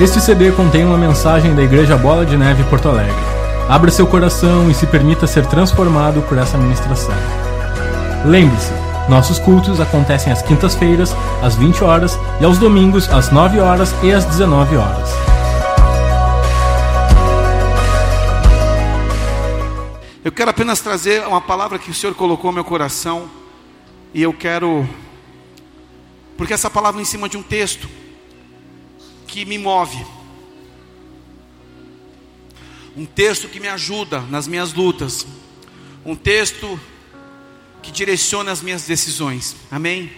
Este CD contém uma mensagem da Igreja Bola de Neve Porto Alegre. Abra seu coração e se permita ser transformado por essa ministração. Lembre-se, nossos cultos acontecem às quintas-feiras, às 20 horas e aos domingos, às 9 horas e às 19 horas. Eu quero apenas trazer uma palavra que o Senhor colocou no meu coração e eu quero porque essa palavra é em cima de um texto que me move. Um texto que me ajuda nas minhas lutas. Um texto que direciona as minhas decisões. Amém?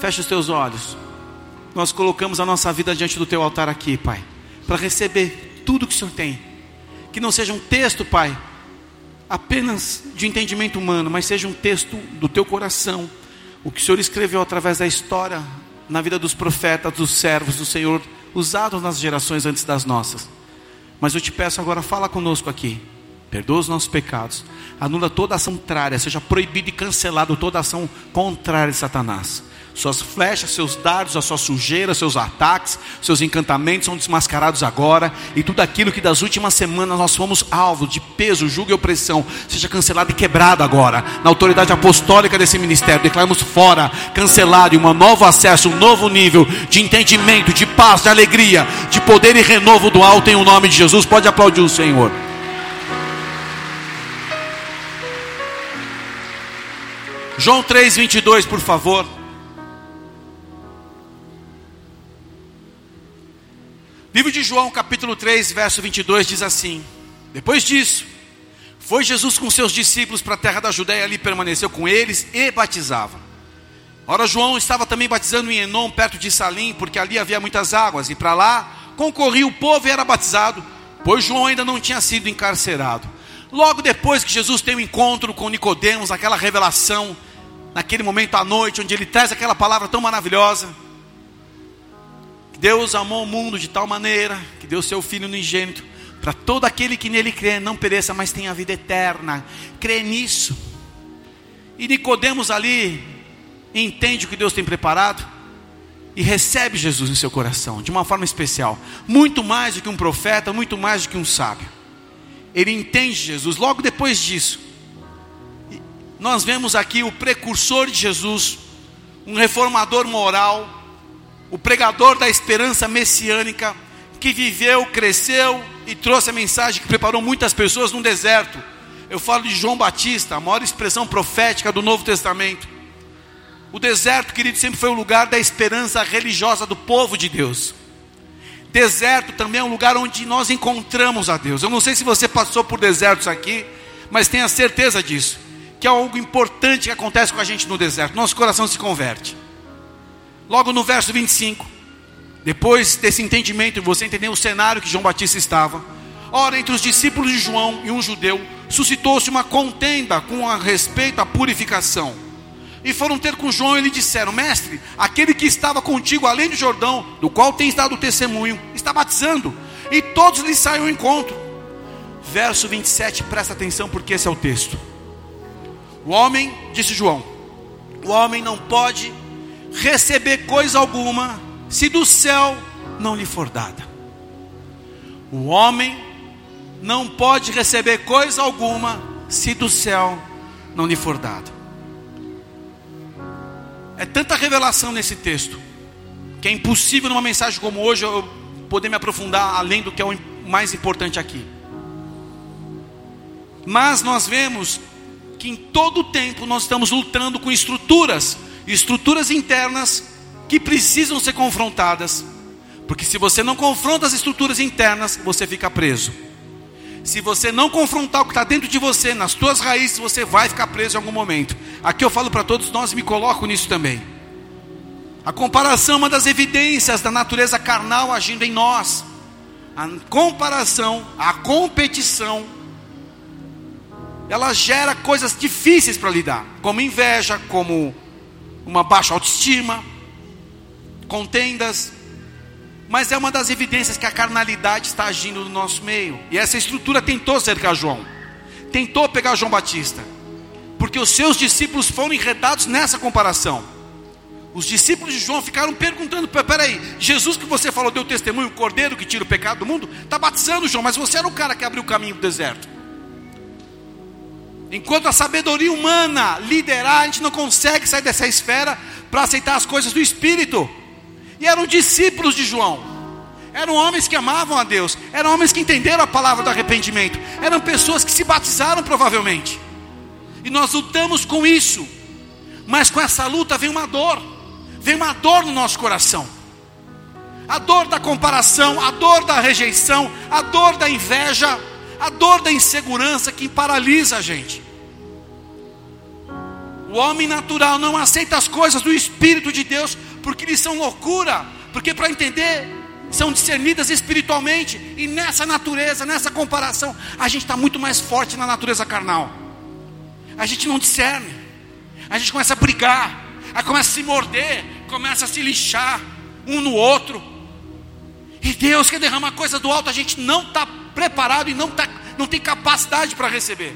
Feche os teus olhos. Nós colocamos a nossa vida diante do teu altar aqui, Pai, para receber tudo que o Senhor tem. Que não seja um texto, Pai, apenas de entendimento humano, mas seja um texto do teu coração. O que o Senhor escreveu através da história na vida dos profetas, dos servos do Senhor, usados nas gerações antes das nossas. Mas eu te peço agora, fala conosco aqui. Perdoa os nossos pecados. Anula toda ação contrária, seja proibido e cancelado toda ação contrária de Satanás. Suas flechas, seus dardos, a sua sujeira, seus ataques, seus encantamentos são desmascarados agora. E tudo aquilo que das últimas semanas nós fomos alvo de peso, julgo e opressão, seja cancelado e quebrado agora. Na autoridade apostólica desse ministério, declaramos fora, cancelado, e um novo acesso, um novo nível de entendimento, de paz, de alegria, de poder e renovo do alto em o nome de Jesus. Pode aplaudir o Senhor. João 3, 22, por favor. Livro de João, capítulo 3, verso 22 diz assim: Depois disso, foi Jesus com seus discípulos para a terra da Judéia, ali permaneceu com eles e batizava. Ora, João estava também batizando em Enom, perto de Salim, porque ali havia muitas águas, e para lá concorria o povo e era batizado, pois João ainda não tinha sido encarcerado. Logo depois que Jesus tem o um encontro com Nicodemos, aquela revelação, naquele momento à noite, onde ele traz aquela palavra tão maravilhosa, Deus amou o mundo de tal maneira que deu seu Filho unigênito para todo aquele que nele crê não pereça, mas tenha vida eterna. Crê nisso. E Nicodemos ali entende o que Deus tem preparado e recebe Jesus em seu coração de uma forma especial, muito mais do que um profeta, muito mais do que um sábio. Ele entende Jesus. Logo depois disso, nós vemos aqui o precursor de Jesus, um reformador moral, o pregador da esperança messiânica, que viveu, cresceu e trouxe a mensagem que preparou muitas pessoas no deserto. Eu falo de João Batista, a maior expressão profética do Novo Testamento. O deserto, querido, sempre foi o lugar da esperança religiosa do povo de Deus. Deserto também é um lugar onde nós encontramos a Deus. Eu não sei se você passou por desertos aqui, mas tenha certeza disso, que é algo importante que acontece com a gente no deserto. Nosso coração se converte. Logo no verso 25, depois desse entendimento, você entender o cenário que João Batista estava. Ora, entre os discípulos de João e um judeu, suscitou-se uma contenda com a respeito à purificação. E foram ter com João e lhe disseram: Mestre, aquele que estava contigo além do Jordão, do qual tens dado testemunho, está batizando. E todos lhe saem ao encontro. Verso 27, presta atenção porque esse é o texto. O homem, disse João, o homem não pode receber coisa alguma se do céu não lhe for dada. O homem não pode receber coisa alguma se do céu não lhe for dada. É tanta revelação nesse texto que é impossível numa mensagem como hoje eu poder me aprofundar além do que é o mais importante aqui. Mas nós vemos que em todo o tempo nós estamos lutando com estruturas estruturas internas que precisam ser confrontadas. Porque se você não confronta as estruturas internas, você fica preso. Se você não confrontar o que está dentro de você, nas suas raízes, você vai ficar preso em algum momento. Aqui eu falo para todos nós me coloco nisso também. A comparação é uma das evidências da natureza carnal agindo em nós. A comparação, a competição, ela gera coisas difíceis para lidar, como inveja, como uma baixa autoestima, contendas, mas é uma das evidências que a carnalidade está agindo no nosso meio. E essa estrutura tentou cercar João, tentou pegar João Batista, porque os seus discípulos foram enredados nessa comparação. Os discípulos de João ficaram perguntando: peraí, Jesus que você falou deu testemunho, o cordeiro que tira o pecado do mundo, está batizando João, mas você era o cara que abriu o caminho para o deserto. Enquanto a sabedoria humana liderar, a gente não consegue sair dessa esfera para aceitar as coisas do Espírito. E eram discípulos de João, eram homens que amavam a Deus, eram homens que entenderam a palavra do arrependimento, eram pessoas que se batizaram provavelmente. E nós lutamos com isso, mas com essa luta vem uma dor vem uma dor no nosso coração. A dor da comparação, a dor da rejeição, a dor da inveja, a dor da insegurança que paralisa a gente. O homem natural não aceita as coisas do Espírito de Deus porque eles são loucura, porque para entender são discernidas espiritualmente, e nessa natureza, nessa comparação, a gente está muito mais forte na natureza carnal. A gente não discerne, a gente começa a brigar, aí começa a se morder, começa a se lixar um no outro. E Deus quer derramar coisa do alto, a gente não está preparado e não, tá, não tem capacidade para receber.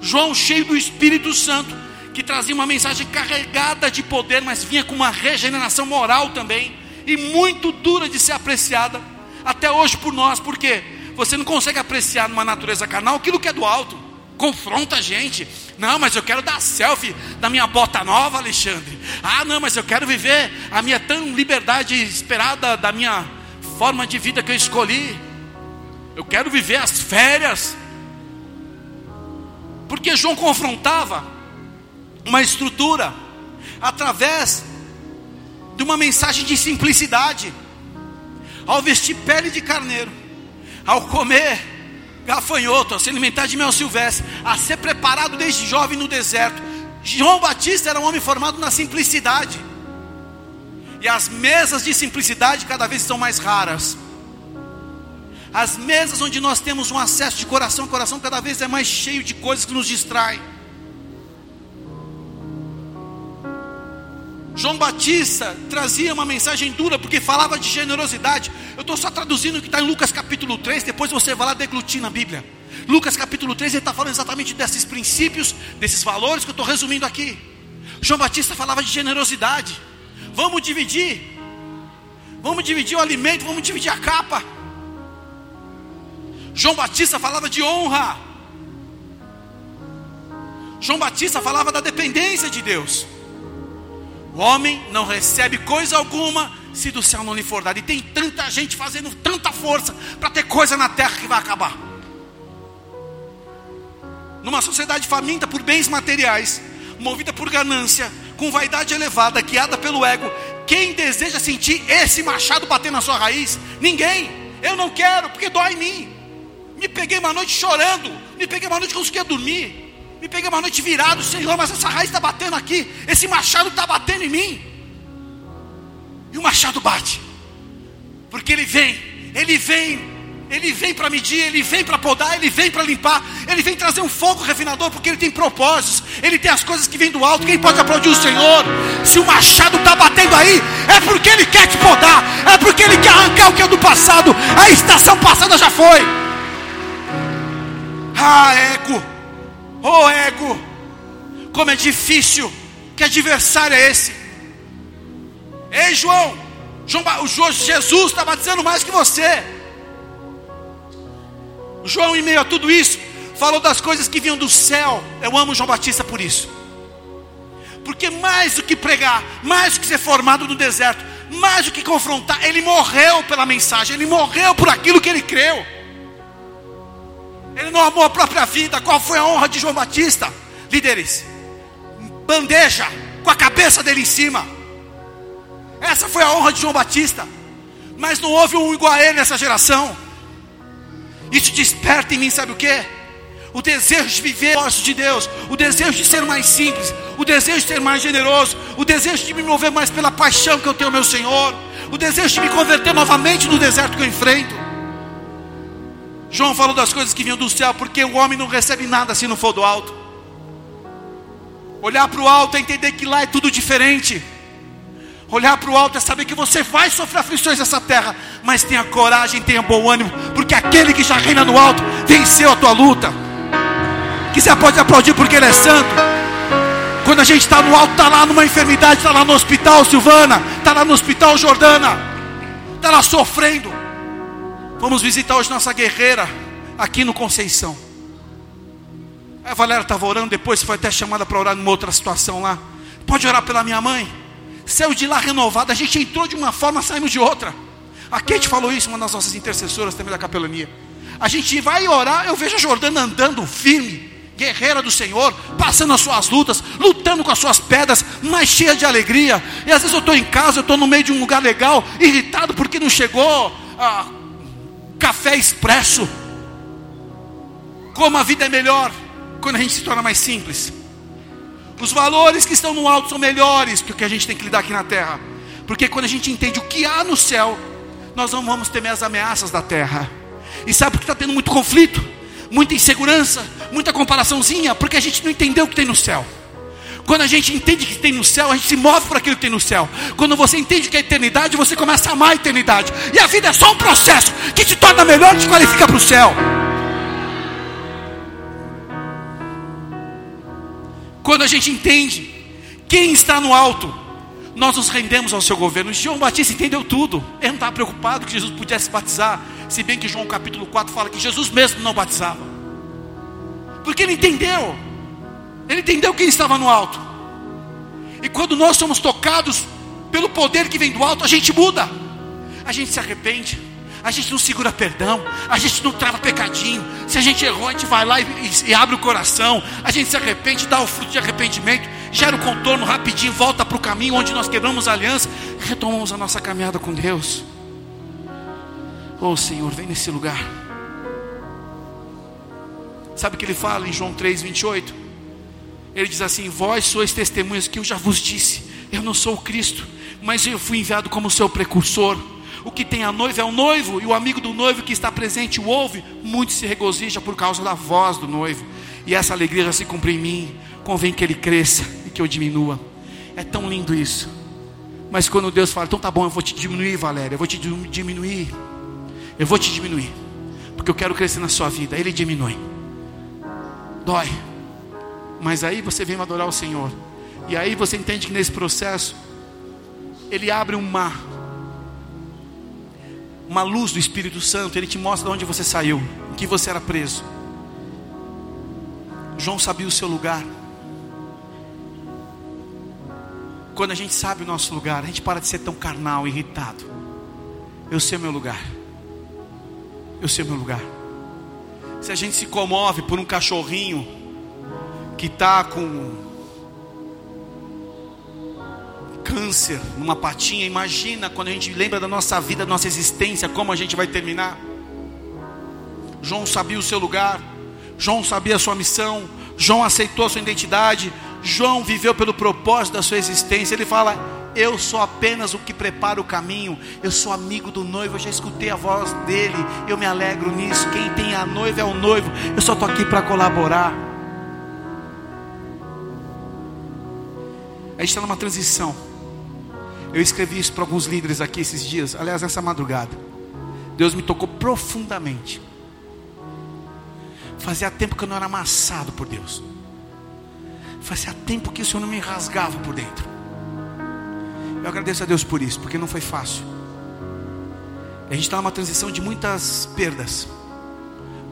João, cheio do Espírito Santo, que trazia uma mensagem carregada de poder, mas vinha com uma regeneração moral também, e muito dura de ser apreciada, até hoje por nós, porque você não consegue apreciar numa natureza carnal aquilo que é do alto confronta a gente. Não, mas eu quero dar selfie da minha bota nova, Alexandre. Ah, não, mas eu quero viver a minha tão liberdade esperada da minha forma de vida que eu escolhi. Eu quero viver as férias. Porque João confrontava uma estrutura através de uma mensagem de simplicidade. Ao vestir pele de carneiro, ao comer gafanhoto, a se alimentar de mel silvestre, a ser preparado desde jovem no deserto. João Batista era um homem formado na simplicidade. E as mesas de simplicidade cada vez são mais raras. As mesas onde nós temos um acesso de coração, coração cada vez é mais cheio de coisas que nos distraem. João Batista trazia uma mensagem dura porque falava de generosidade. Eu estou só traduzindo o que está em Lucas capítulo 3, depois você vai lá deglutir na Bíblia. Lucas capítulo 3, ele está falando exatamente desses princípios, desses valores que eu estou resumindo aqui. João Batista falava de generosidade. Vamos dividir. Vamos dividir o alimento, vamos dividir a capa. João Batista falava de honra. João Batista falava da dependência de Deus. O homem não recebe coisa alguma se do céu não lhe for dado. E tem tanta gente fazendo tanta força para ter coisa na terra que vai acabar. Numa sociedade faminta por bens materiais, movida por ganância, com vaidade elevada, guiada pelo ego, quem deseja sentir esse machado bater na sua raiz? Ninguém. Eu não quero, porque dói em mim. Me peguei uma noite chorando, me peguei uma noite que eu conseguia dormir. Me peguei uma noite virado, Senhor, mas essa raiz está batendo aqui, esse machado está batendo em mim. E o machado bate, porque ele vem, ele vem, ele vem para medir, ele vem para podar, ele vem para limpar, ele vem trazer um fogo refinador, porque ele tem propósitos, ele tem as coisas que vêm do alto. Quem pode aplaudir o Senhor? Se o machado está batendo aí, é porque ele quer te podar, é porque ele quer arrancar o que é do passado, a estação passada já foi. Ah, eco. Oh ego, como é difícil, que adversário é esse? Ei João, João o Jesus está batizando mais que você. João, em meio a tudo isso, falou das coisas que vinham do céu. Eu amo João Batista por isso. Porque mais do que pregar, mais do que ser formado no deserto, mais do que confrontar, ele morreu pela mensagem, ele morreu por aquilo que ele creu. Não amou a própria vida. Qual foi a honra de João Batista? Líderes, bandeja com a cabeça dele em cima. Essa foi a honra de João Batista. Mas não houve um igual a ele nessa geração. Isso desperta em mim, sabe o que? O desejo de viver o de Deus, o desejo de ser mais simples, o desejo de ser mais generoso, o desejo de me mover mais pela paixão que eu tenho ao meu Senhor, o desejo de me converter novamente no deserto que eu enfrento. João falou das coisas que vinham do céu, porque o homem não recebe nada se não for do alto. Olhar para o alto é entender que lá é tudo diferente. Olhar para o alto é saber que você vai sofrer aflições nessa terra, mas tenha coragem, tenha bom ânimo, porque aquele que já reina no alto venceu a tua luta. Que você pode aplaudir porque ele é santo. Quando a gente está no alto, está lá numa enfermidade, está lá no hospital, Silvana, está lá no hospital, Jordana, está lá sofrendo. Vamos visitar hoje nossa guerreira aqui no Conceição. A Valéria estava orando, depois foi até chamada para orar numa outra situação lá. Pode orar pela minha mãe. Saiu de lá renovada, a gente entrou de uma forma, saímos de outra. A Kate falou isso, uma das nossas intercessoras também da capelania. A gente vai orar, eu vejo a Jordana andando firme, guerreira do Senhor, passando as suas lutas, lutando com as suas pedras, mas cheia de alegria. E às vezes eu estou em casa, eu estou no meio de um lugar legal, irritado porque não chegou ah, café expresso. Como a vida é melhor quando a gente se torna mais simples. Os valores que estão no alto são melhores que o que a gente tem que lidar aqui na terra. Porque quando a gente entende o que há no céu, nós não vamos temer as ameaças da terra. E sabe por que está tendo muito conflito? Muita insegurança, muita comparaçãozinha, porque a gente não entendeu o que tem no céu. Quando a gente entende que tem no céu, a gente se move para aquilo que tem no céu. Quando você entende que é eternidade, você começa a amar a eternidade. E a vida é só um processo que te torna melhor e te qualifica para o céu. Quando a gente entende quem está no alto, nós nos rendemos ao seu governo. João Batista entendeu tudo. Ele não estava preocupado que Jesus pudesse batizar. Se bem que João capítulo 4 fala que Jesus mesmo não batizava. Porque ele entendeu. Ele entendeu quem estava no alto. E quando nós somos tocados pelo poder que vem do alto, a gente muda. A gente se arrepende a gente não segura perdão, a gente não trava pecadinho. Se a gente errou, a gente vai lá e, e, e abre o coração, a gente se arrepende, dá o fruto de arrependimento, gera o contorno rapidinho, volta para o caminho onde nós quebramos a aliança, retomamos a nossa caminhada com Deus. Oh Senhor, vem nesse lugar. Sabe o que ele fala em João 3, 28? Ele diz assim: Vós sois testemunhas que eu já vos disse, eu não sou o Cristo, mas eu fui enviado como seu precursor. O que tem a noiva é o noivo, e o amigo do noivo que está presente o ouve, muito se regozija por causa da voz do noivo. E essa alegria já se cumpre em mim. Convém que ele cresça e que eu diminua. É tão lindo isso. Mas quando Deus fala, então tá bom, eu vou te diminuir, Valéria, eu vou te diminuir. Eu vou te diminuir. Porque eu quero crescer na sua vida. Ele diminui. Dói. Mas aí você vem adorar o Senhor. E aí você entende que nesse processo, Ele abre um mar uma luz do Espírito Santo, ele te mostra de onde você saiu, em que você era preso. João sabia o seu lugar. Quando a gente sabe o nosso lugar, a gente para de ser tão carnal, irritado. Eu sei o meu lugar. Eu sei o meu lugar. Se a gente se comove por um cachorrinho que está com câncer numa patinha. Imagina quando a gente lembra da nossa vida, da nossa existência, como a gente vai terminar. João sabia o seu lugar, João sabia a sua missão, João aceitou a sua identidade, João viveu pelo propósito da sua existência. Ele fala: Eu sou apenas o que prepara o caminho, eu sou amigo do noivo, eu já escutei a voz dele, eu me alegro nisso. Quem tem a noiva é o noivo, eu só estou aqui para colaborar. A gente está numa transição. Eu escrevi isso para alguns líderes aqui esses dias, aliás, essa madrugada. Deus me tocou profundamente. Fazia tempo que eu não era amassado por Deus. Fazia tempo que o Senhor não me rasgava por dentro. Eu agradeço a Deus por isso, porque não foi fácil. A gente está numa transição de muitas perdas,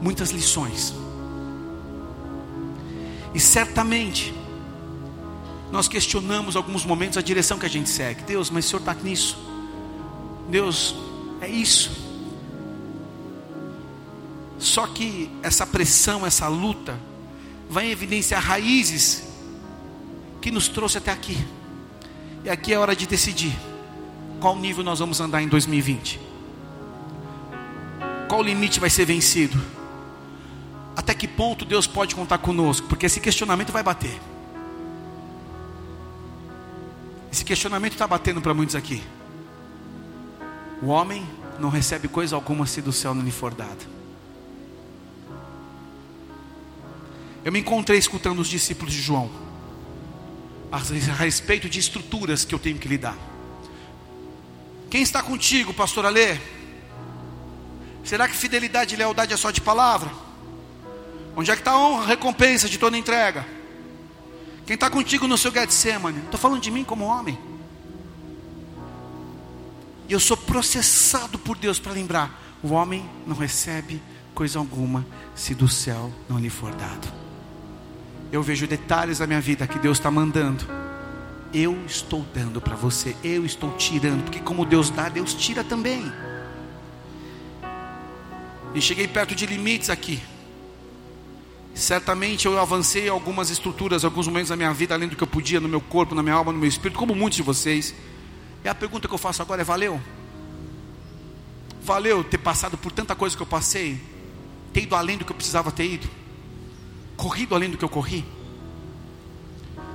muitas lições. E certamente nós questionamos alguns momentos a direção que a gente segue. Deus, mas o Senhor está nisso. Deus, é isso. Só que essa pressão, essa luta, vai evidenciar raízes que nos trouxe até aqui. E aqui é hora de decidir qual nível nós vamos andar em 2020. Qual limite vai ser vencido? Até que ponto Deus pode contar conosco? Porque esse questionamento vai bater. Esse questionamento está batendo para muitos aqui. O homem não recebe coisa alguma se do céu não lhe for dada. Eu me encontrei escutando os discípulos de João a respeito de estruturas que eu tenho que lidar. Quem está contigo, pastor Alê? Será que fidelidade e lealdade é só de palavra? Onde é que está a honra, a recompensa de toda entrega? Quem está contigo no seu Getsemane? Estou falando de mim como homem. E eu sou processado por Deus para lembrar: o homem não recebe coisa alguma se do céu não lhe for dado. Eu vejo detalhes da minha vida que Deus está mandando. Eu estou dando para você, eu estou tirando, porque como Deus dá, Deus tira também. E cheguei perto de limites aqui. Certamente eu avancei algumas estruturas, alguns momentos da minha vida, além do que eu podia, no meu corpo, na minha alma, no meu espírito, como muitos de vocês. E a pergunta que eu faço agora é: valeu? Valeu ter passado por tanta coisa que eu passei? Ter ido além do que eu precisava ter ido? Corrido além do que eu corri?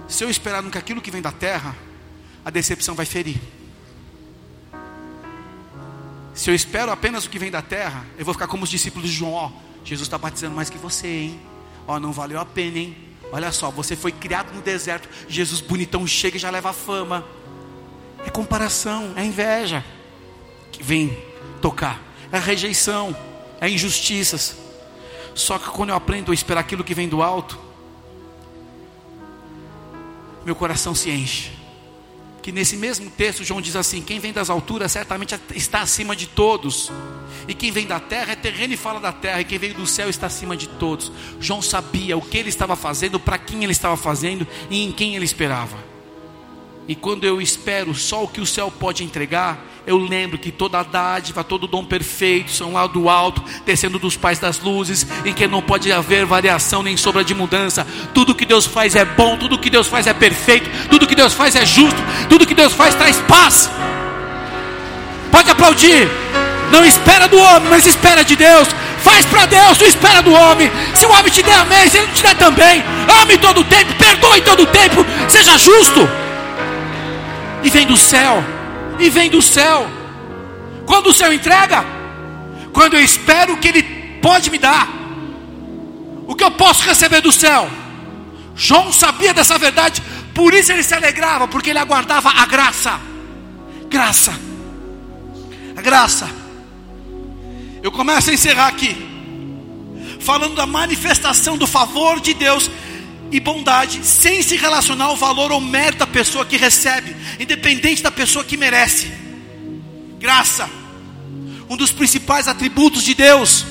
Se eu esperar que aquilo que vem da terra, a decepção vai ferir. Se eu espero apenas o que vem da terra, eu vou ficar como os discípulos de João: ó, Jesus está batizando mais que você, hein? Ó, não valeu a pena, hein? Olha só, você foi criado no deserto, Jesus bonitão chega e já leva fama. É comparação, é inveja que vem tocar, é rejeição, é injustiças. Só que quando eu aprendo a esperar aquilo que vem do alto, meu coração se enche que nesse mesmo texto João diz assim: quem vem das alturas certamente está acima de todos, e quem vem da terra é terreno e fala da terra, e quem veio do céu está acima de todos. João sabia o que ele estava fazendo, para quem ele estava fazendo e em quem ele esperava. E quando eu espero só o que o céu pode entregar, eu lembro que toda a dádiva, todo dom perfeito são lá do alto, descendo dos pais das luzes, em que não pode haver variação nem sombra de mudança. Tudo que Deus faz é bom, tudo que Deus faz é perfeito, tudo que Deus faz é justo, tudo que Deus faz traz paz. Pode aplaudir. Não espera do homem, mas espera de Deus. Faz para Deus, não espera do homem. Se o homem te der amém, se ele não te der também, ame todo o tempo, perdoe todo o tempo, seja justo e vem do céu, e vem do céu. Quando o céu entrega, quando eu espero que ele pode me dar, o que eu posso receber do céu. João sabia dessa verdade, por isso ele se alegrava, porque ele aguardava a graça. Graça, a graça. Eu começo a encerrar aqui, falando da manifestação do favor de Deus e bondade sem se relacionar ao valor ou mérito da pessoa que recebe, independente da pessoa que merece. Graça, um dos principais atributos de Deus,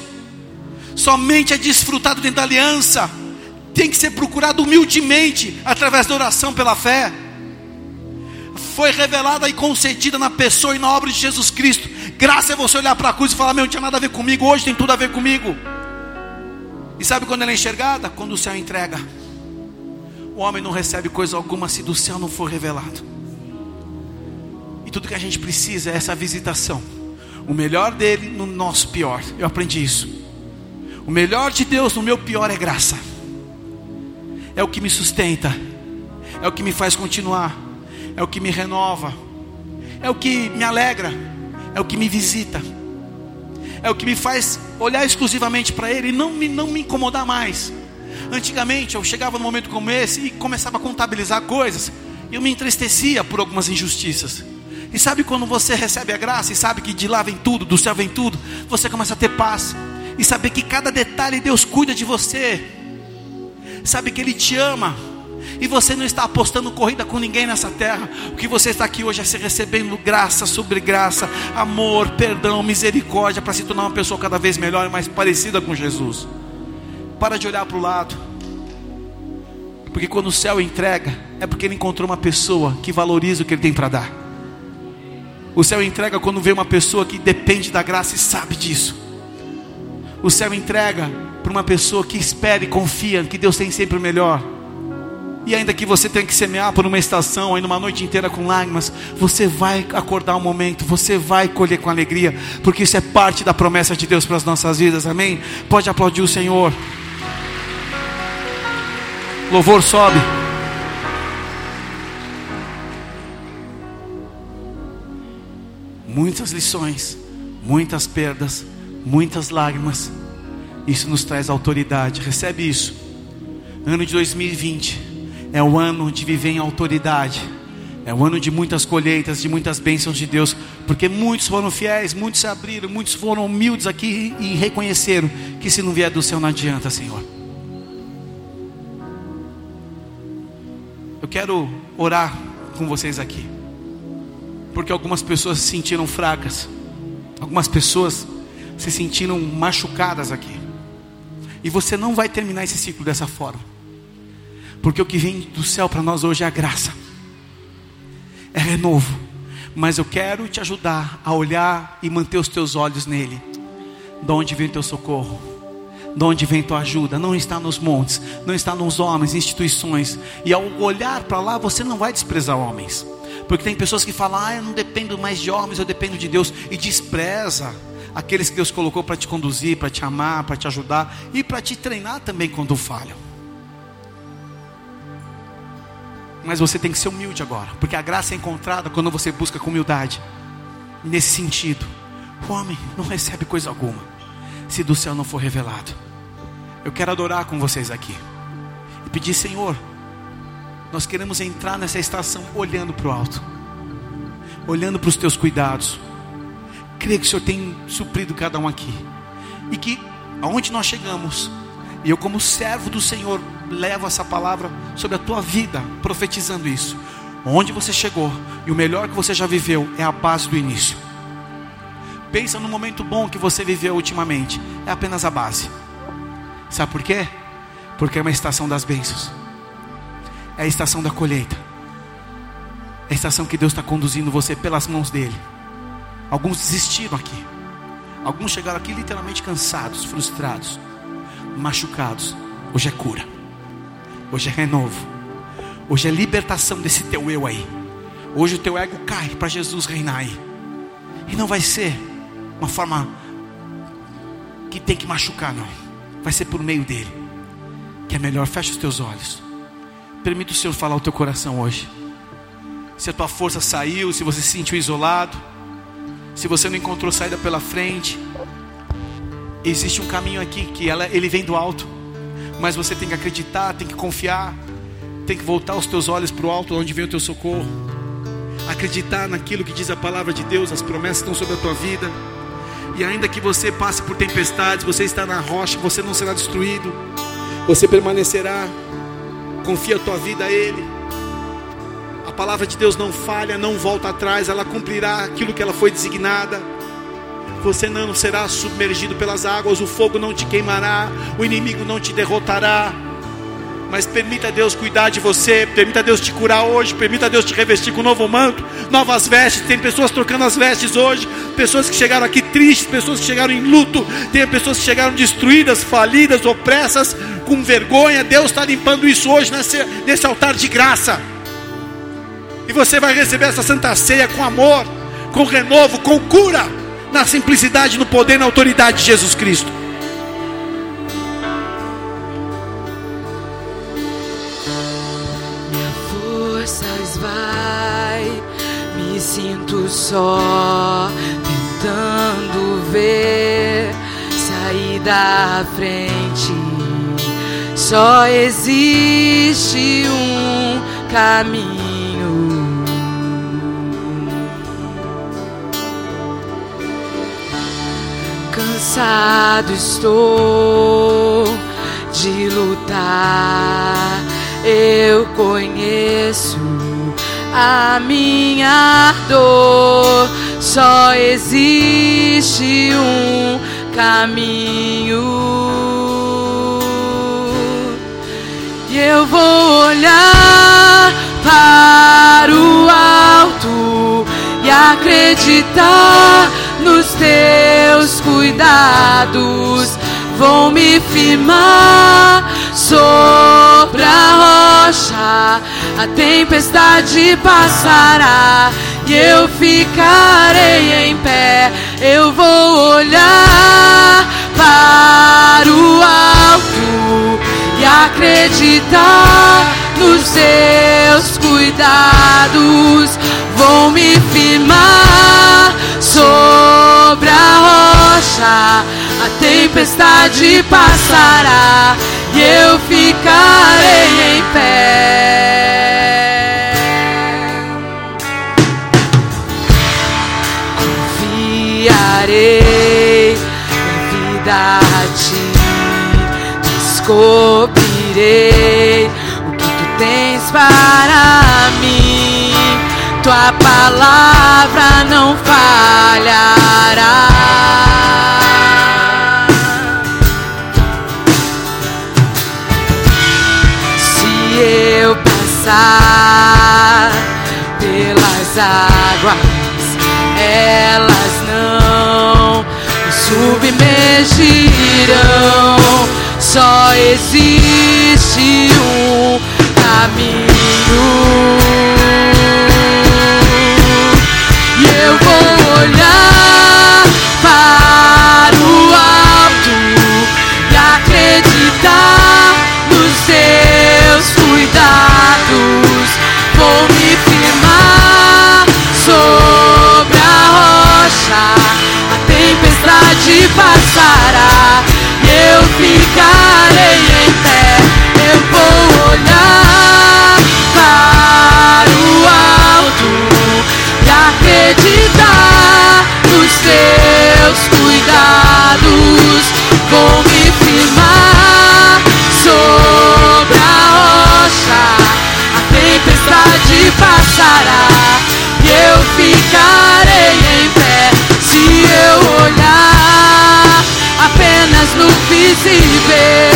somente é desfrutado dentro da aliança, tem que ser procurado humildemente através da oração pela fé. Foi revelada e concedida na pessoa e na obra de Jesus Cristo. Graça é você olhar para a cruz e falar: Meu, não tinha nada a ver comigo, hoje tem tudo a ver comigo. E sabe quando ela é enxergada? Quando o céu entrega. O homem não recebe coisa alguma se do céu não for revelado. E tudo que a gente precisa é essa visitação. O melhor dele no nosso pior. Eu aprendi isso. O melhor de Deus no meu pior é graça. É o que me sustenta. É o que me faz continuar. É o que me renova. É o que me alegra. É o que me visita. É o que me faz olhar exclusivamente para Ele e não me, não me incomodar mais. Antigamente eu chegava num momento como esse e começava a contabilizar coisas. E eu me entristecia por algumas injustiças. E sabe quando você recebe a graça e sabe que de lá vem tudo, do céu vem tudo, você começa a ter paz e saber que cada detalhe Deus cuida de você. Sabe que Ele te ama. E você não está apostando corrida com ninguém nessa terra. O que você está aqui hoje é se recebendo graça sobre graça, amor, perdão, misericórdia, para se tornar uma pessoa cada vez melhor e mais parecida com Jesus. Para de olhar para o lado. Porque quando o céu entrega, é porque ele encontrou uma pessoa que valoriza o que ele tem para dar. O céu entrega quando vê uma pessoa que depende da graça e sabe disso. O céu entrega para uma pessoa que espera e confia que Deus tem sempre o melhor. E ainda que você tenha que semear por uma estação, ainda uma noite inteira com lágrimas, você vai acordar um momento, você vai colher com alegria, porque isso é parte da promessa de Deus para as nossas vidas, amém? Pode aplaudir o Senhor. Louvor sobe. Muitas lições, muitas perdas, muitas lágrimas. Isso nos traz autoridade. Recebe isso. Ano de 2020 é o ano de viver em autoridade. É o ano de muitas colheitas, de muitas bênçãos de Deus, porque muitos foram fiéis, muitos se abriram, muitos foram humildes aqui e reconheceram que se não vier do céu não adianta, Senhor. Eu quero orar com vocês aqui. Porque algumas pessoas se sentiram fracas. Algumas pessoas se sentiram machucadas aqui. E você não vai terminar esse ciclo dessa forma. Porque o que vem do céu para nós hoje é a graça. É renovo. Mas eu quero te ajudar a olhar e manter os teus olhos nele. De onde vem teu socorro? De onde vem tua ajuda? Não está nos montes, não está nos homens, instituições. E ao olhar para lá, você não vai desprezar homens. Porque tem pessoas que falam: "Ah, eu não dependo mais de homens, eu dependo de Deus" e despreza aqueles que Deus colocou para te conduzir, para te amar, para te ajudar e para te treinar também quando falham. Mas você tem que ser humilde agora, porque a graça é encontrada quando você busca com humildade. Nesse sentido, o homem não recebe coisa alguma se do céu não for revelado. Eu quero adorar com vocês aqui e pedir, Senhor, nós queremos entrar nessa estação olhando para o alto, olhando para os teus cuidados, creio que o Senhor tem suprido cada um aqui. E que aonde nós chegamos, e eu como servo do Senhor levo essa palavra sobre a tua vida, profetizando isso. Onde você chegou e o melhor que você já viveu é a base do início. Pensa no momento bom que você viveu ultimamente, é apenas a base. Sabe por quê? Porque é uma estação das bênçãos. É a estação da colheita. É a estação que Deus está conduzindo você pelas mãos dele. Alguns desistiram aqui. Alguns chegaram aqui literalmente cansados, frustrados, machucados. Hoje é cura. Hoje é renovo. Hoje é libertação desse teu eu aí. Hoje o teu ego cai para Jesus reinar aí. E não vai ser uma forma que tem que machucar, não. Vai ser por meio dele. Que é melhor, fecha os teus olhos. Permita o Senhor falar o teu coração hoje. Se a tua força saiu, se você se sentiu isolado se você não encontrou saída pela frente, existe um caminho aqui que ela, ele vem do alto, mas você tem que acreditar, tem que confiar, tem que voltar os teus olhos para o alto, onde vem o teu socorro. Acreditar naquilo que diz a palavra de Deus, as promessas estão sobre a tua vida. E ainda que você passe por tempestades, você está na rocha, você não será destruído. Você permanecerá. Confia a tua vida a Ele palavra de Deus não falha, não volta atrás, ela cumprirá aquilo que ela foi designada. Você não será submergido pelas águas, o fogo não te queimará, o inimigo não te derrotará. Mas permita Deus cuidar de você, permita Deus te curar hoje, permita Deus te revestir com um novo manto, novas vestes. Tem pessoas trocando as vestes hoje, pessoas que chegaram aqui tristes, pessoas que chegaram em luto, tem pessoas que chegaram destruídas, falidas, opressas, com vergonha. Deus está limpando isso hoje nesse, nesse altar de graça. E você vai receber essa santa ceia com amor, com renovo, com cura, na simplicidade, no poder, na autoridade de Jesus Cristo. Só, tentando ver sair da frente. Só existe um caminho cansado estou de lutar. Eu conheço a minha dor. Só existe um caminho. E eu vou olhar para o alto e acreditar nos teus cuidados. Vou me firmar sobre a rocha, a tempestade passará e eu ficarei em pé. Eu vou olhar para o alto e acreditar nos teus cuidados. Vou me firmar sobre a rocha, a tempestade passará e eu ficarei em pé. Confiarei na vida a ti, descobrirei o que tu tens para mim. Tua palavra não falhará. Eu passar pelas águas, elas não me submergirão. Só existe um caminho. Ficarei em pé. Eu vou olhar para o alto e acreditar nos seus cuidados. Vou me firmar sobre a rocha, a tempestade passará e eu ficarei no visível.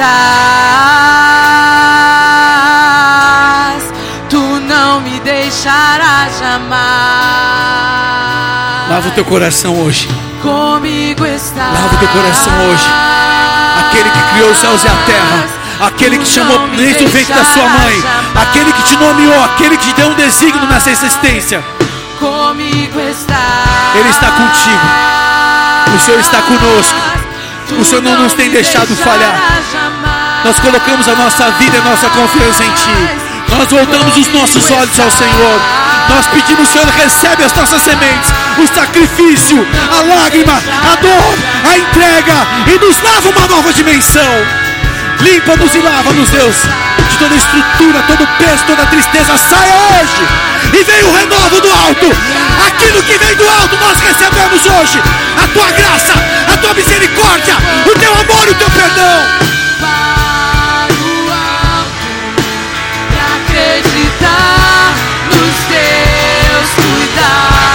Estás, tu não me deixarás jamais. Lava o teu coração hoje. Comigo estás. Lava o teu coração hoje. Aquele que criou os céus e a terra. Aquele que te chamou desde o ventre da sua mãe. Aquele que te nomeou. Aquele que te deu um desígnio nessa existência. Comigo estás. Ele está contigo. O Senhor está conosco. O Senhor não nos tem deixado falhar. Nós colocamos a nossa vida e a nossa confiança em Ti. Nós voltamos os nossos olhos ao Senhor. Nós pedimos, Senhor, recebe as nossas sementes, o sacrifício, a lágrima, a dor, a entrega e nos lava uma nova dimensão. Limpa-nos e lava-nos, Deus, de toda estrutura, todo peso, toda tristeza. Saia hoje e venha o renovo do alto. Aquilo que vem do alto nós recebemos hoje. A tua graça, a tua misericórdia, o teu amor e o teu perdão. Acreditar nos teus cuidados.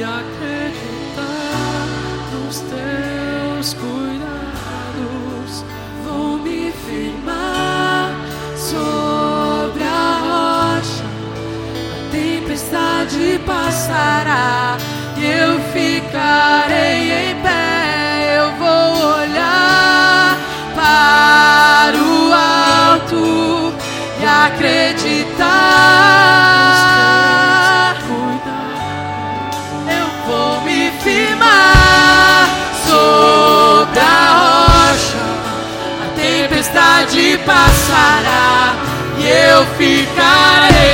E acreditar nos teus cuidados. Vou me firmar sobre a rocha, a tempestade passará e eu ficarei em pé. Eu vou olhar para o alto e acreditar. Passará e eu ficarei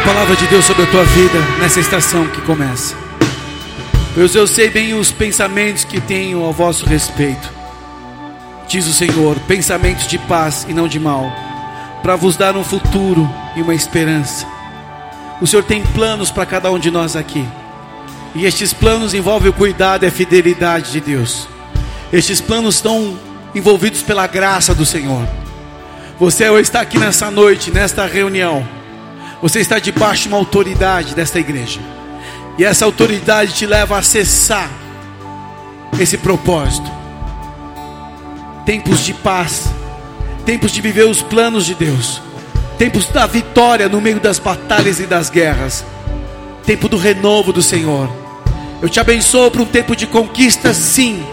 palavra de Deus sobre a tua vida nessa estação que começa. Pois eu sei bem os pensamentos que tenho ao vosso respeito. Diz o Senhor: pensamentos de paz e não de mal, para vos dar um futuro e uma esperança. O Senhor tem planos para cada um de nós aqui. E estes planos envolvem o cuidado e a fidelidade de Deus. Estes planos estão envolvidos pela graça do Senhor. Você está aqui nessa noite, nesta reunião. Você está debaixo de uma autoridade desta igreja. E essa autoridade te leva a acessar esse propósito. Tempos de paz, tempos de viver os planos de Deus, tempos da vitória no meio das batalhas e das guerras, tempo do renovo do Senhor. Eu te abençoo para um tempo de conquista, sim,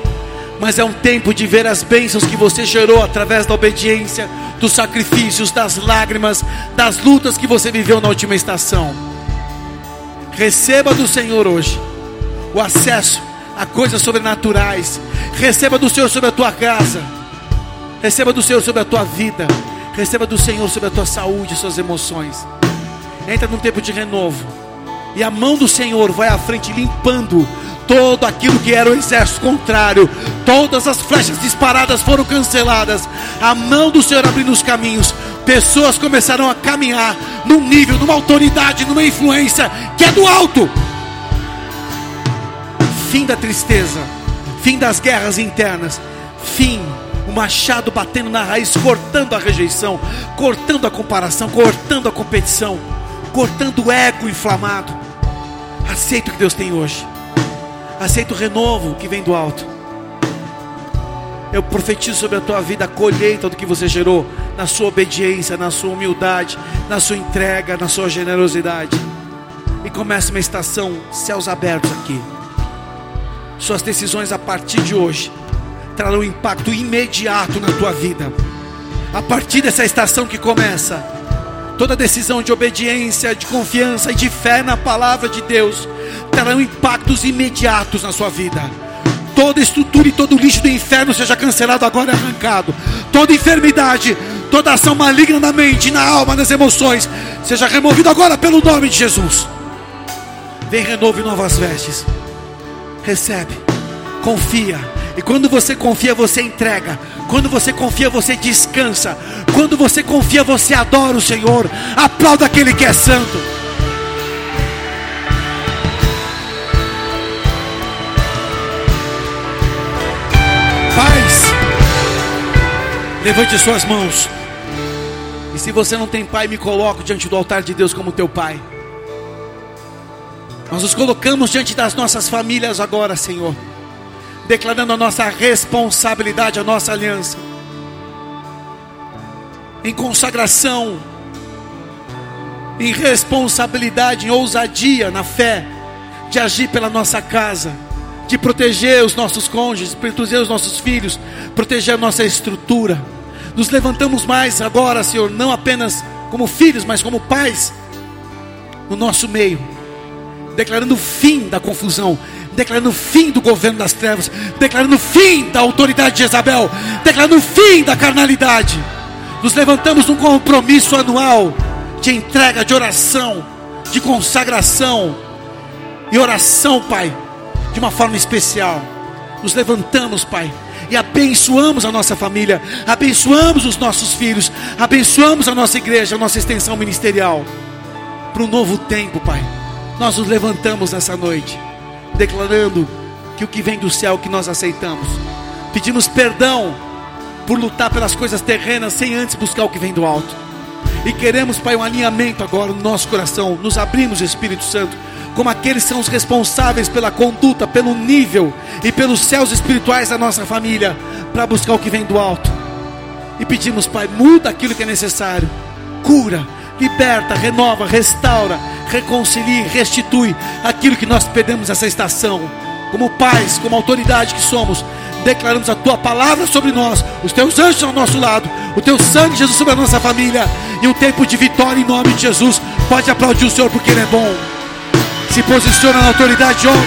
mas é um tempo de ver as bênçãos que você gerou através da obediência, dos sacrifícios, das lágrimas, das lutas que você viveu na última estação. Receba do Senhor hoje o acesso a coisas sobrenaturais. Receba do Senhor sobre a tua casa. Receba do Senhor sobre a tua vida. Receba do Senhor sobre a tua saúde, suas emoções. Entra num tempo de renovo. E a mão do Senhor vai à frente limpando todo aquilo que era o exército contrário, todas as flechas disparadas foram canceladas, a mão do Senhor abrindo os caminhos, pessoas começaram a caminhar num nível, numa autoridade, numa influência que é do alto. Fim da tristeza, fim das guerras internas, fim o machado batendo na raiz, cortando a rejeição, cortando a comparação, cortando a competição, cortando o ego inflamado. Aceita o que Deus tem hoje. Aceita o renovo que vem do alto. Eu profetizo sobre a tua vida a colheita do que você gerou na sua obediência, na sua humildade, na sua entrega, na sua generosidade. E começa uma estação, céus abertos aqui. Suas decisões a partir de hoje trarão impacto imediato na tua vida. A partir dessa estação que começa, toda decisão de obediência, de confiança e de fé na palavra de Deus terão impactos imediatos na sua vida. Toda estrutura e todo lixo do inferno seja cancelado agora e arrancado. Toda enfermidade, toda ação maligna na mente, na alma, nas emoções, seja removido agora pelo nome de Jesus. Vem renove novas vestes. Recebe, confia. E quando você confia, você entrega. Quando você confia, você descansa. Quando você confia, você adora o Senhor. Aplauda aquele que é santo. Levante suas mãos. E se você não tem pai, me coloco diante do altar de Deus como teu pai. Nós nos colocamos diante das nossas famílias agora, Senhor, declarando a nossa responsabilidade, a nossa aliança, em consagração, em responsabilidade, em ousadia, na fé, de agir pela nossa casa, de proteger os nossos cônjuges, proteger os nossos filhos, proteger a nossa estrutura nos levantamos mais agora, Senhor, não apenas como filhos, mas como pais no nosso meio, declarando o fim da confusão, declarando o fim do governo das trevas, declarando o fim da autoridade de Jezabel, declarando o fim da carnalidade. Nos levantamos num compromisso anual de entrega, de oração, de consagração e oração, Pai, de uma forma especial. Nos levantamos, Pai e abençoamos a nossa família, abençoamos os nossos filhos, abençoamos a nossa igreja, a nossa extensão ministerial. Para um novo tempo, Pai. Nós nos levantamos nessa noite, declarando que o que vem do céu que nós aceitamos. Pedimos perdão por lutar pelas coisas terrenas sem antes buscar o que vem do alto. E queremos, Pai, um alinhamento agora no nosso coração. Nos abrimos, Espírito Santo como aqueles que são os responsáveis pela conduta, pelo nível e pelos céus espirituais da nossa família, para buscar o que vem do alto. E pedimos, Pai, muda aquilo que é necessário, cura, liberta, renova, restaura, reconcilia, restitui aquilo que nós perdemos nessa estação. Como pais, como autoridade que somos, declaramos a tua palavra sobre nós, os teus anjos ao nosso lado, o teu sangue, Jesus, sobre a nossa família, e um tempo de vitória em nome de Jesus. Pode aplaudir o Senhor porque Ele é bom se posiciona na autoridade homem.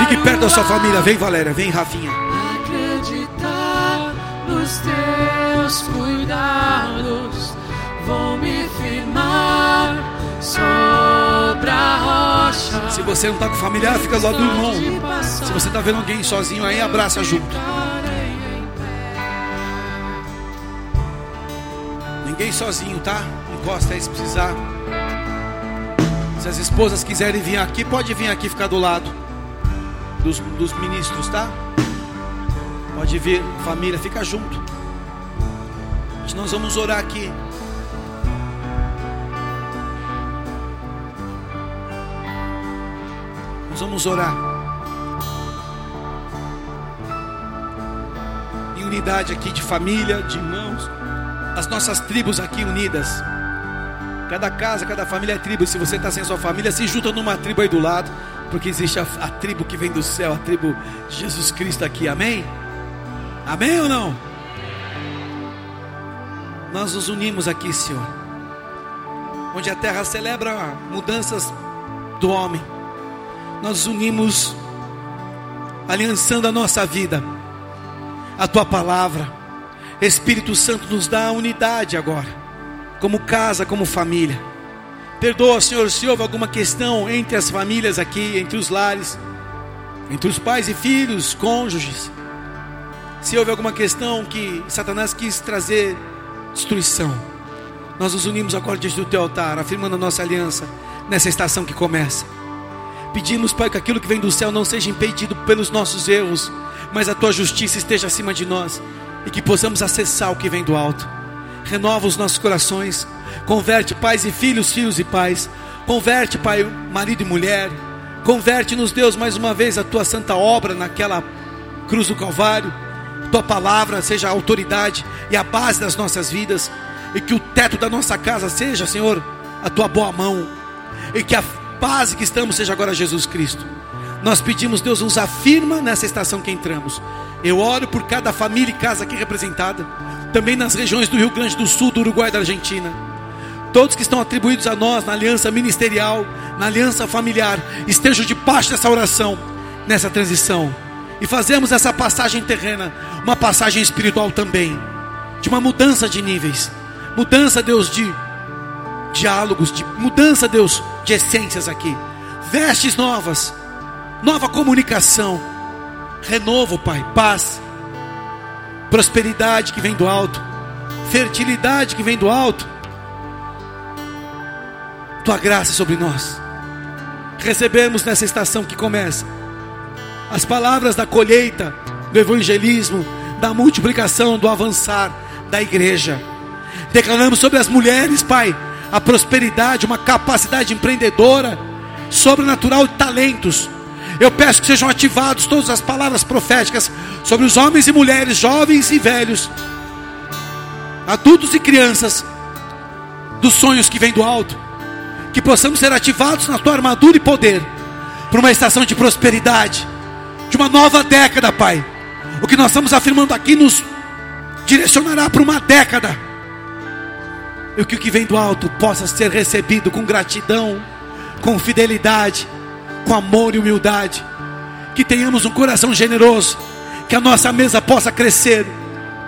Fique perto da sua família. Vem, Valéria. Vem, Rafinha. Acreditar nos teus teus cuidados vou me firmar sobre a rocha. Se você não está com familiar, fica do lado do irmão. Se você está vendo alguém sozinho aí, abraça junto. Ninguém sozinho, tá? Encosta aí se precisar. Se as esposas quiserem vir aqui, pode vir aqui ficar do lado dos, dos ministros, tá? Pode vir, família, fica junto. Nós vamos orar aqui. Nós vamos orar. Em unidade aqui de família, de irmãos. As nossas tribos aqui unidas. Cada casa, cada família é tribo. E se você está sem sua família, se junta numa tribo aí do lado. Porque existe a, a tribo que vem do céu, a tribo de Jesus Cristo aqui. Amém? Amém ou não? Nós nos unimos aqui, Senhor. Onde a terra celebra mudanças do homem nós unimos, aliançando a nossa vida, a tua palavra. Espírito Santo nos dá a unidade agora, como casa, como família. Perdoa, Senhor, se houve alguma questão entre as famílias aqui, entre os lares, entre os pais e filhos, cônjuges. Se houve alguma questão que Satanás quis trazer destruição, nós nos unimos agora diante do teu altar, afirmando a nossa aliança nessa estação que começa. Pedimos, Pai, que aquilo que vem do céu não seja impedido pelos nossos erros, mas a tua justiça esteja acima de nós e que possamos acessar o que vem do alto. Renova os nossos corações, converte pais e filhos, filhos e pais, converte, Pai, marido e mulher, converte-nos, Deus, mais uma vez a tua santa obra naquela cruz do Calvário. Tua palavra seja a autoridade e a base das nossas vidas, e que o teto da nossa casa seja, Senhor, a tua boa mão, e que a base que estamos seja agora Jesus Cristo. Nós pedimos, Deus nos afirma nessa estação que entramos. Eu oro por cada família e casa aqui representada, também nas regiões do Rio Grande do Sul, do Uruguai e da Argentina. Todos que estão atribuídos a nós na aliança ministerial, na aliança familiar, estejam debaixo dessa oração, nessa transição. E fazemos essa passagem terrena, uma passagem espiritual também, de uma mudança de níveis. Mudança, Deus, de diálogos, de mudança, Deus, de essências aqui. Vestes novas, nova comunicação, renovo, Pai, paz, prosperidade que vem do alto, fertilidade que vem do alto. Tua graça sobre nós. Recebemos nessa estação que começa as palavras da colheita, do evangelismo, da multiplicação, do avançar da igreja. Declaramos sobre as mulheres, Pai, a prosperidade, uma capacidade empreendedora, sobrenatural de talentos. Eu peço que sejam ativados todas as palavras proféticas sobre os homens e mulheres, jovens e velhos, adultos e crianças, dos sonhos que vêm do alto, que possamos ser ativados na tua armadura e poder, para uma estação de prosperidade, de uma nova década, Pai. O que nós estamos afirmando aqui nos direcionará para uma década e que o que vem do alto possa ser recebido com gratidão, com fidelidade, com amor e humildade. Que tenhamos um coração generoso, que a nossa mesa possa crescer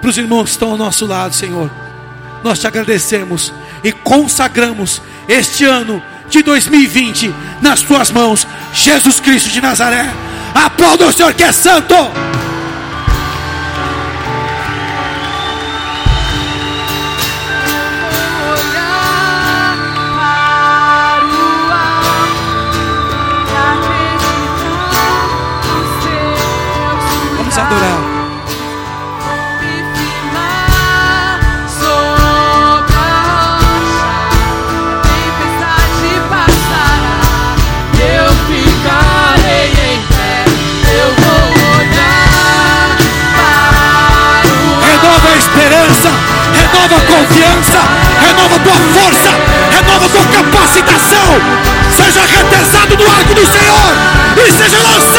para os irmãos que estão ao nosso lado, Senhor. Nós te agradecemos e consagramos este ano de 2020 nas tuas mãos, Jesus Cristo de Nazaré. Aplauda o Senhor que é santo. Confiança, renova tua força, renova tua capacitação. Seja retesado no arco do Senhor e seja lançado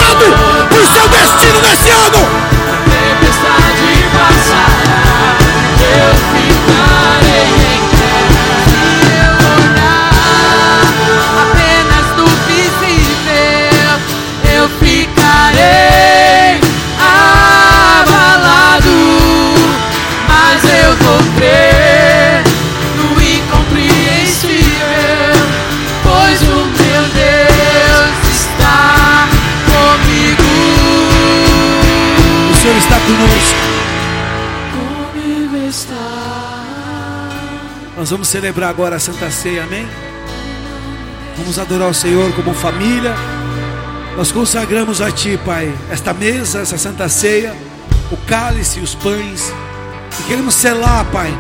vamos celebrar agora a Santa Ceia, amém? Vamos adorar o Senhor como família. Nós consagramos a Ti, Pai, esta mesa, essa Santa Ceia, o cálice, os pães. E queremos selar, Pai,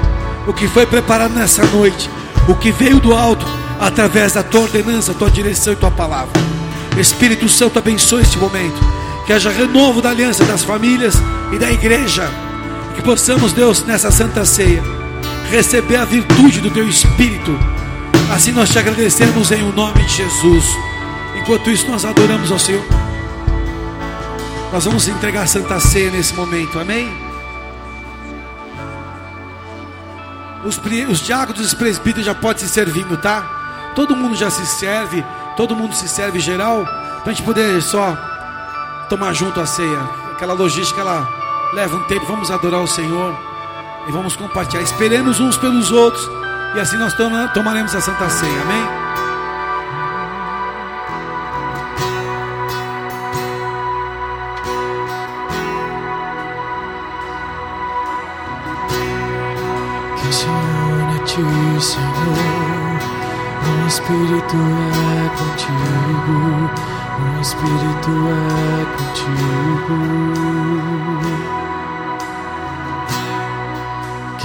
o que foi preparado nessa noite, o que veio do alto, através da Tua ordenança, Tua direção e Tua palavra. Espírito Santo, abençoe este momento. Que haja renovo da aliança das famílias e da igreja. Que possamos, Deus, nessa Santa Ceia, receber a virtude do Teu Espírito. Assim nós te agradecemos em o nome de Jesus. Enquanto isso, nós adoramos ao Senhor. Nós vamos entregar a Santa Ceia nesse momento, amém? Os, os diáconos e os presbíteros já podem se servindo, tá? Todo mundo já se serve, todo mundo se serve geral, para a gente poder só tomar junto a ceia. Aquela logística, ela leva um tempo. Vamos adorar o Senhor e vamos compartilhar. Esperemos uns pelos outros e assim nós tomaremos a Santa Ceia, amém? Espírito é contigo, o Espírito é contigo.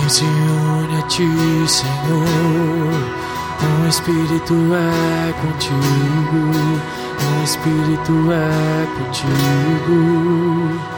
Quem se une a ti, Senhor, o Espírito é contigo, o Espírito é contigo.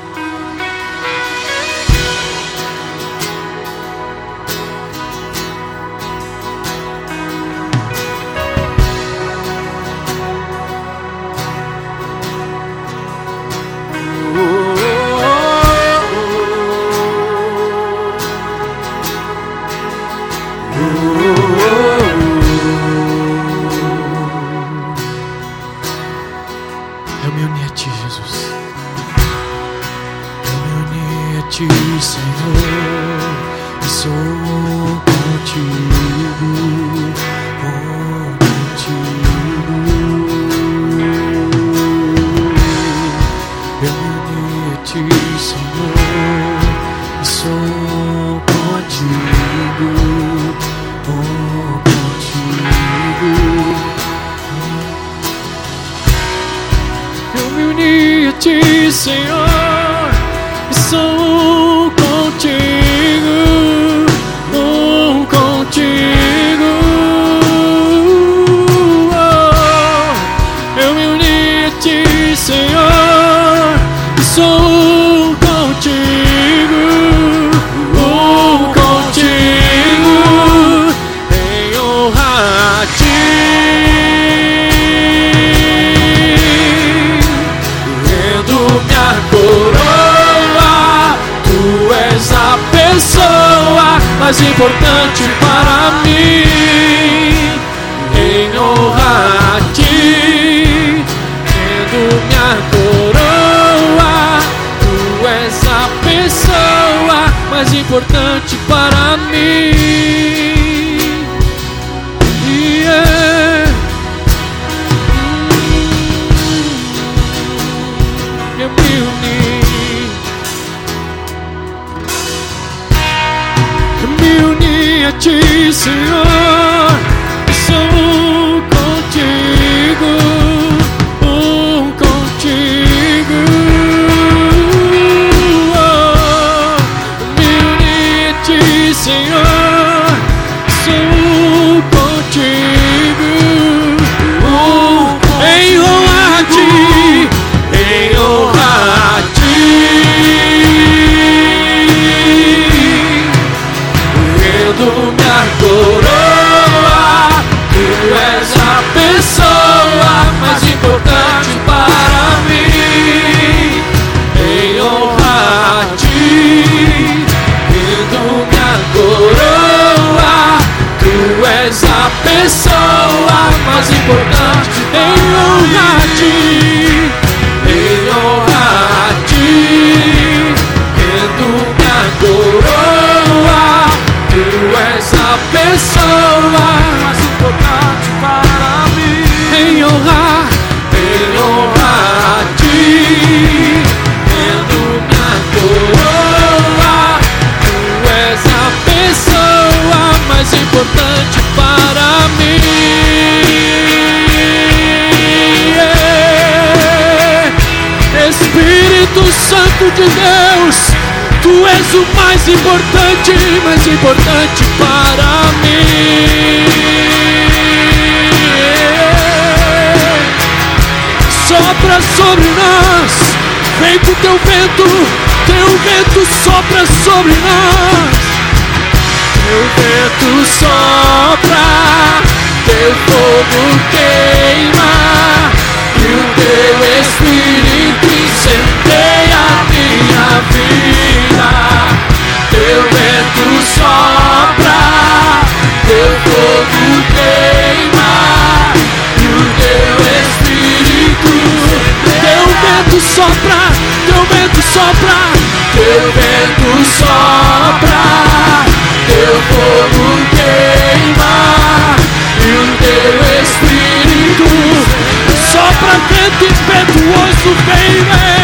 Importante importante, tenho na ti. De Deus, Tu és o mais importante, mais importante para mim. Sopra sobre nós, vem com teu vento, teu vento sopra sobre nós. Teu vento sopra, teu fogo queima, e o teu Espírito vida. Teu vento sopra, teu fogo queima, e o teu Espírito, teu vento sopra, teu vento sopra, teu vento sopra, teu fogo queima, e o teu Espírito sopra vento impetuoso, vem,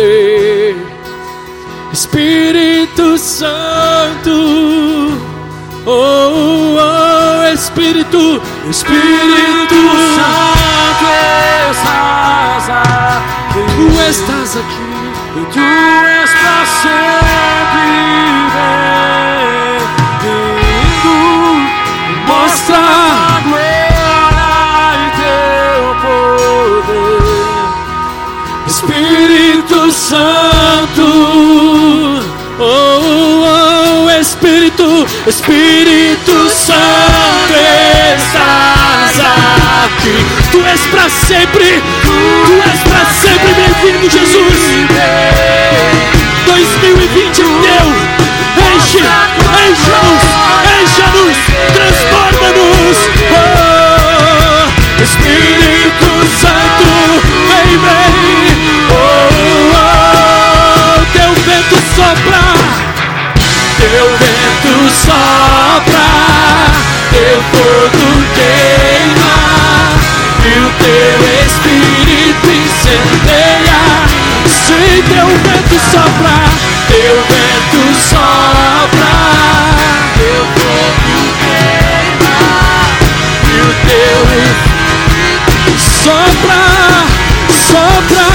poder. Espírito Santo, oh, oh, Espírito, Espírito Santo, estás aqui. Tu estás aqui, tu para sempre Espírito, Santo, estás aqui. Tu és para sempre, tu és para sempre bem-vindo, Jesus. 2020 é teu, enche, enche-nos, enche-nos, transforma-nos. Oh, Espírito Santo, vem, vem. Sopra, teu fogo queima, e o teu Espírito incendeia. Sim, teu vento sopra, teu vento sopra, teu fogo queima, e o teu Sopra, sopra,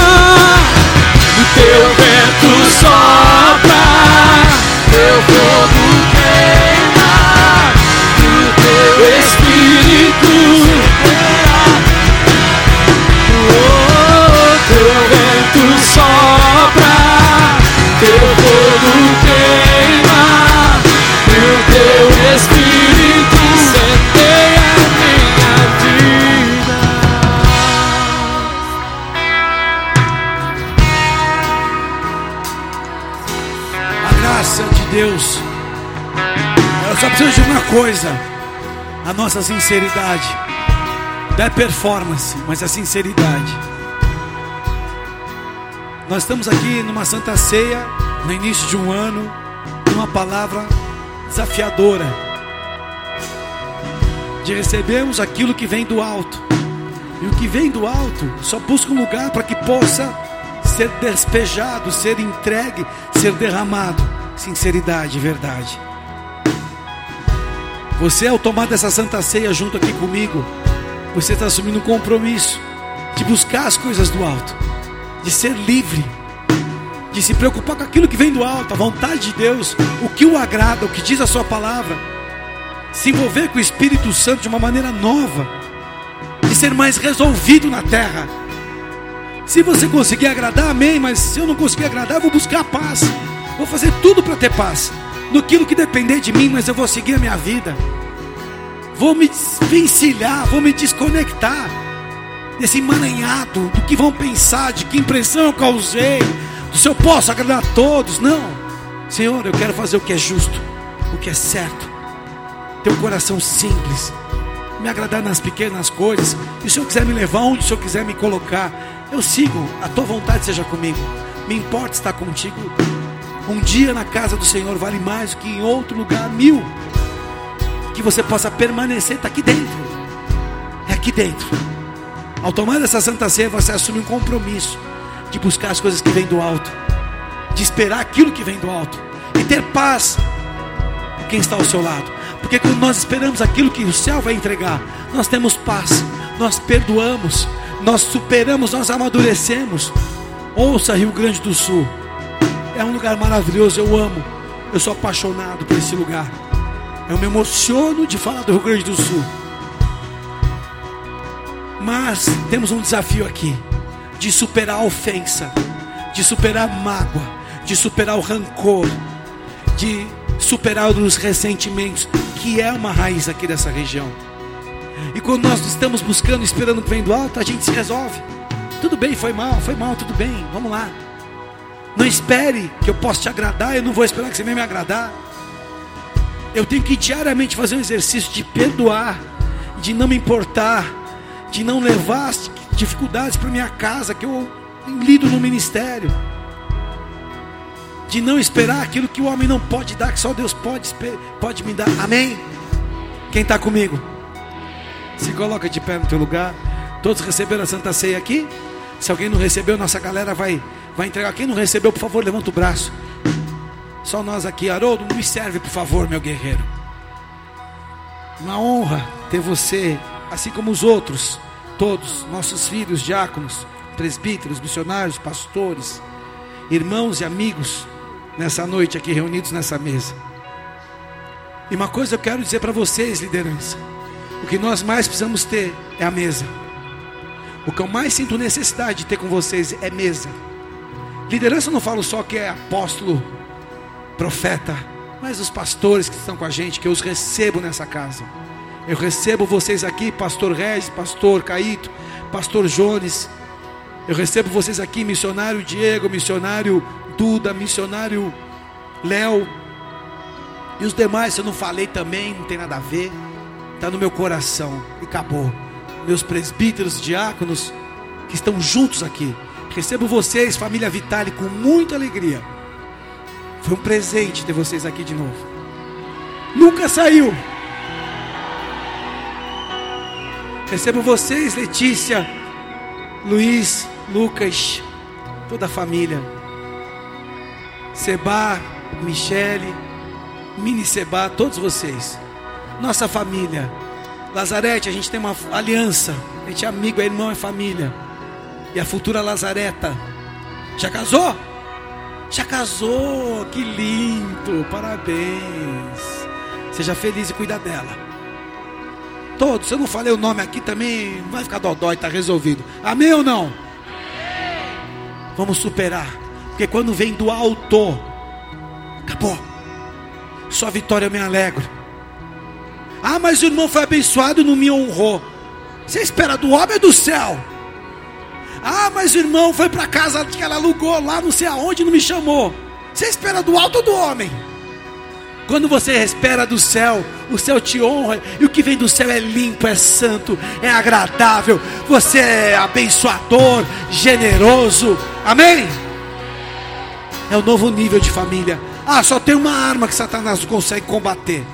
a nossa sinceridade. Não é performance, mas a sinceridade. Nós estamos aqui numa santa ceia, no início de um ano, numa palavra desafiadora. De recebermos aquilo que vem do alto. E o que vem do alto só busca um lugar para que possa ser despejado, ser entregue, ser derramado. Sinceridade, verdade. Você, ao tomar dessa santa ceia junto aqui comigo, você está assumindo um compromisso de buscar as coisas do alto, de ser livre, de se preocupar com aquilo que vem do alto, a vontade de Deus, o que o agrada, o que diz a Sua palavra, se envolver com o Espírito Santo de uma maneira nova, de ser mais resolvido na terra. Se você conseguir agradar, amém, mas se eu não conseguir agradar, eu vou buscar a paz, vou fazer tudo para ter paz, no que depender de mim, mas eu vou seguir a minha vida vou me desvencilhar, vou me desconectar desse emaranhado, do que vão pensar, de que impressão eu causei, do se eu posso agradar a todos. Não, Senhor, eu quero fazer o que é justo, o que é certo, ter um coração simples, me agradar nas pequenas coisas. E se Senhor quiser me levar onde o Senhor quiser me colocar, eu sigo, a tua vontade seja comigo. Me importa estar contigo Um dia na casa do Senhor vale mais do que em outro lugar mil. Que você possa permanecer, está aqui dentro. É aqui dentro. Ao tomar essa santa ceia, você assume um compromisso de buscar as coisas que vêm do alto, de esperar aquilo que vem do alto e ter paz com quem está ao seu lado. Porque quando nós esperamos aquilo que o céu vai entregar, nós temos paz, nós perdoamos, nós superamos, nós amadurecemos. Ouça Rio Grande do Sul, é um lugar maravilhoso, eu amo, eu sou apaixonado por esse lugar. Eu me emociono de falar do Rio Grande do Sul. Mas temos um desafio aqui de superar a ofensa, de superar a mágoa, de superar o rancor, de superar os ressentimentos, que é uma raiz aqui dessa região. E quando nós estamos buscando, esperando que vem do alto, a gente se resolve. Tudo bem, foi mal, foi mal, tudo bem, vamos lá. Não espere que eu possa te agradar, eu não vou esperar que você venha me agradar. Eu tenho que diariamente fazer um exercício de perdoar, de não me importar, de não levar dificuldades para minha casa que eu lido no ministério. De não esperar aquilo que o homem não pode dar, que só Deus pode, pode me dar. Amém? Quem está comigo? Se coloca de pé no teu lugar. Todos receberam a Santa Ceia aqui? Se alguém não recebeu, nossa galera vai, vai entregar. Quem não recebeu, por favor, levanta o braço. Só nós aqui. Haroldo, me serve, por favor, meu guerreiro. Uma honra ter você, assim como os outros, todos, nossos filhos, diáconos, presbíteros, missionários, pastores, irmãos e amigos, nessa noite aqui reunidos nessa mesa. E uma coisa eu quero dizer para vocês, liderança: o que nós mais precisamos ter é a mesa. O que eu mais sinto necessidade de ter com vocês é mesa. Liderança eu não falo só que é apóstolo, profeta, mas os pastores que estão com a gente, que eu os recebo nessa casa. Eu recebo vocês aqui, pastor Regis, pastor Caíto, pastor Jones. Eu recebo vocês aqui, missionário Diego, missionário Duda, missionário Léo. E os demais, se eu não falei também, não tem nada a ver. Está no meu coração e acabou meus presbíteros, diáconos que estão juntos aqui. Recebo vocês, família Vitale, com muita alegria. Foi um presente ter vocês aqui de novo. Nunca saiu. Recebo vocês, Letícia, Luiz, Lucas, toda a família. Seba, Michele, Mini Seba, todos vocês. Nossa família. Lazarete, a gente tem uma aliança. A gente é amigo, é irmão, é família. E a futura Lazareta. Já casou? Já casou, que lindo, parabéns. Seja feliz e cuida dela. Todos, se eu não falei o nome aqui também, vai ficar dodói, está resolvido. Amém ou não? Vamos superar. Porque quando vem do alto, acabou. Só vitória eu me alegro. Ah, mas o irmão foi abençoado e não me honrou. Você espera do homem ou do céu? Ah, mas o irmão foi para casa que ela alugou lá, não sei aonde, não me chamou. Você espera do alto do homem? Quando você espera do céu, o céu te honra, e o que vem do céu é limpo, é santo, é agradável. Você é abençoador, generoso. Amém? É o novo nível de família. Ah, só tem uma arma que Satanás não consegue combater: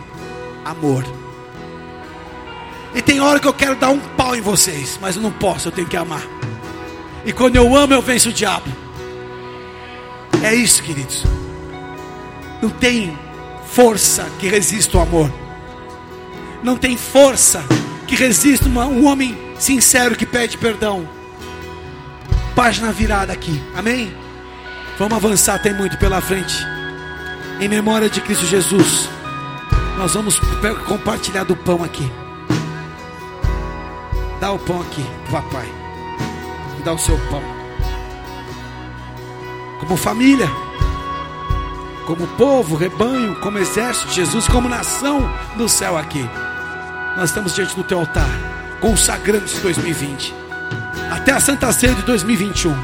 amor. E tem hora que eu quero dar um pau em vocês, mas eu não posso, eu tenho que amar. E quando eu amo, eu venço o diabo. É isso, queridos. Não tem força que resista o amor. Não tem força que resista uma, um homem sincero que pede perdão. Página virada aqui, amém? Vamos avançar, tem muito pela frente. Em memória de Cristo Jesus, nós vamos compartilhar do pão aqui. Dá o pão aqui, papai. Me dá o seu pão. Como família, como povo, rebanho, como exército Jesus, como nação no céu aqui. Nós estamos diante do teu altar, consagrando esse 2020. Até a Santa Ceia de 2021.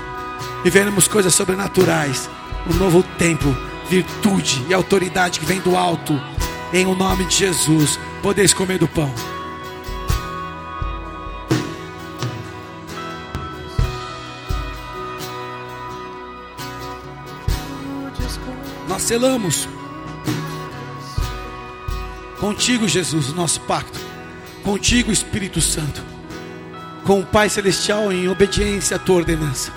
E veremos coisas sobrenaturais. Um novo tempo, virtude e autoridade que vem do alto. Em o nome de Jesus, podeis comer do pão. Selamos contigo, Jesus, o nosso pacto, contigo, Espírito Santo, com o Pai Celestial em obediência à tua ordenança,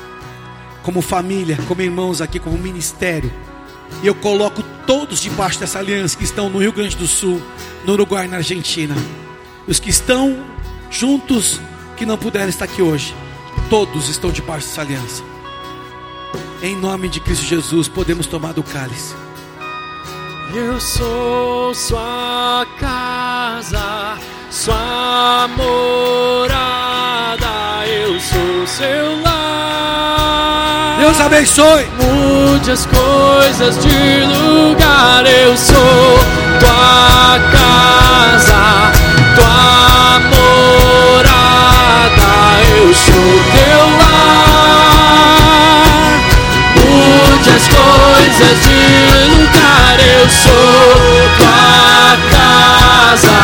como família, como irmãos aqui, como ministério. E eu coloco todos debaixo dessa aliança que estão no Rio Grande do Sul, no Uruguai, na Argentina. Os que estão juntos, que não puderam estar aqui hoje, todos estão debaixo dessa aliança. Em nome de Cristo Jesus, podemos tomar do cálice. Eu sou sua casa, sua morada, eu sou seu lar. Deus abençoe. Mude as coisas de lugar, eu sou tua casa, tua morada, eu sou teu lar. Coisas de lugar, eu sou tua casa,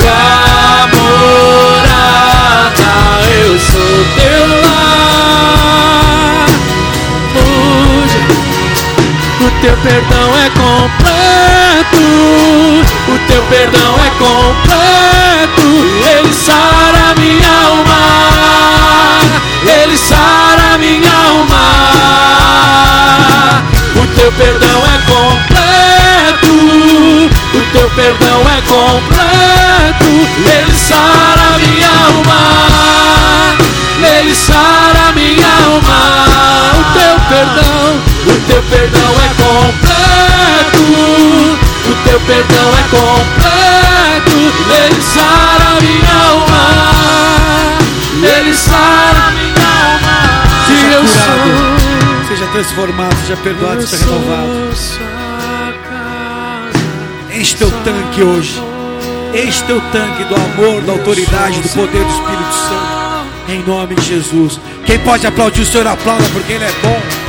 tua morada, eu sou teu lar. O teu perdão é completo, o teu perdão é completo. Ele sara minha alma, ele sara minha alma. O teu perdão é completo, o teu perdão é completo. Ele sara minha alma, ele sara minha alma. O teu perdão, o teu perdão é completo, o teu perdão é completo. Ele sara minha alma, ele sara minha alma. Se eu sou transformado, seja perdoado, seja renovado. Enche teu tanque hoje. Enche teu tanque do amor, da autoridade, do poder do Espírito Santo. Em nome de Jesus. Quem pode aplaudir o Senhor, aplauda, porque Ele é bom.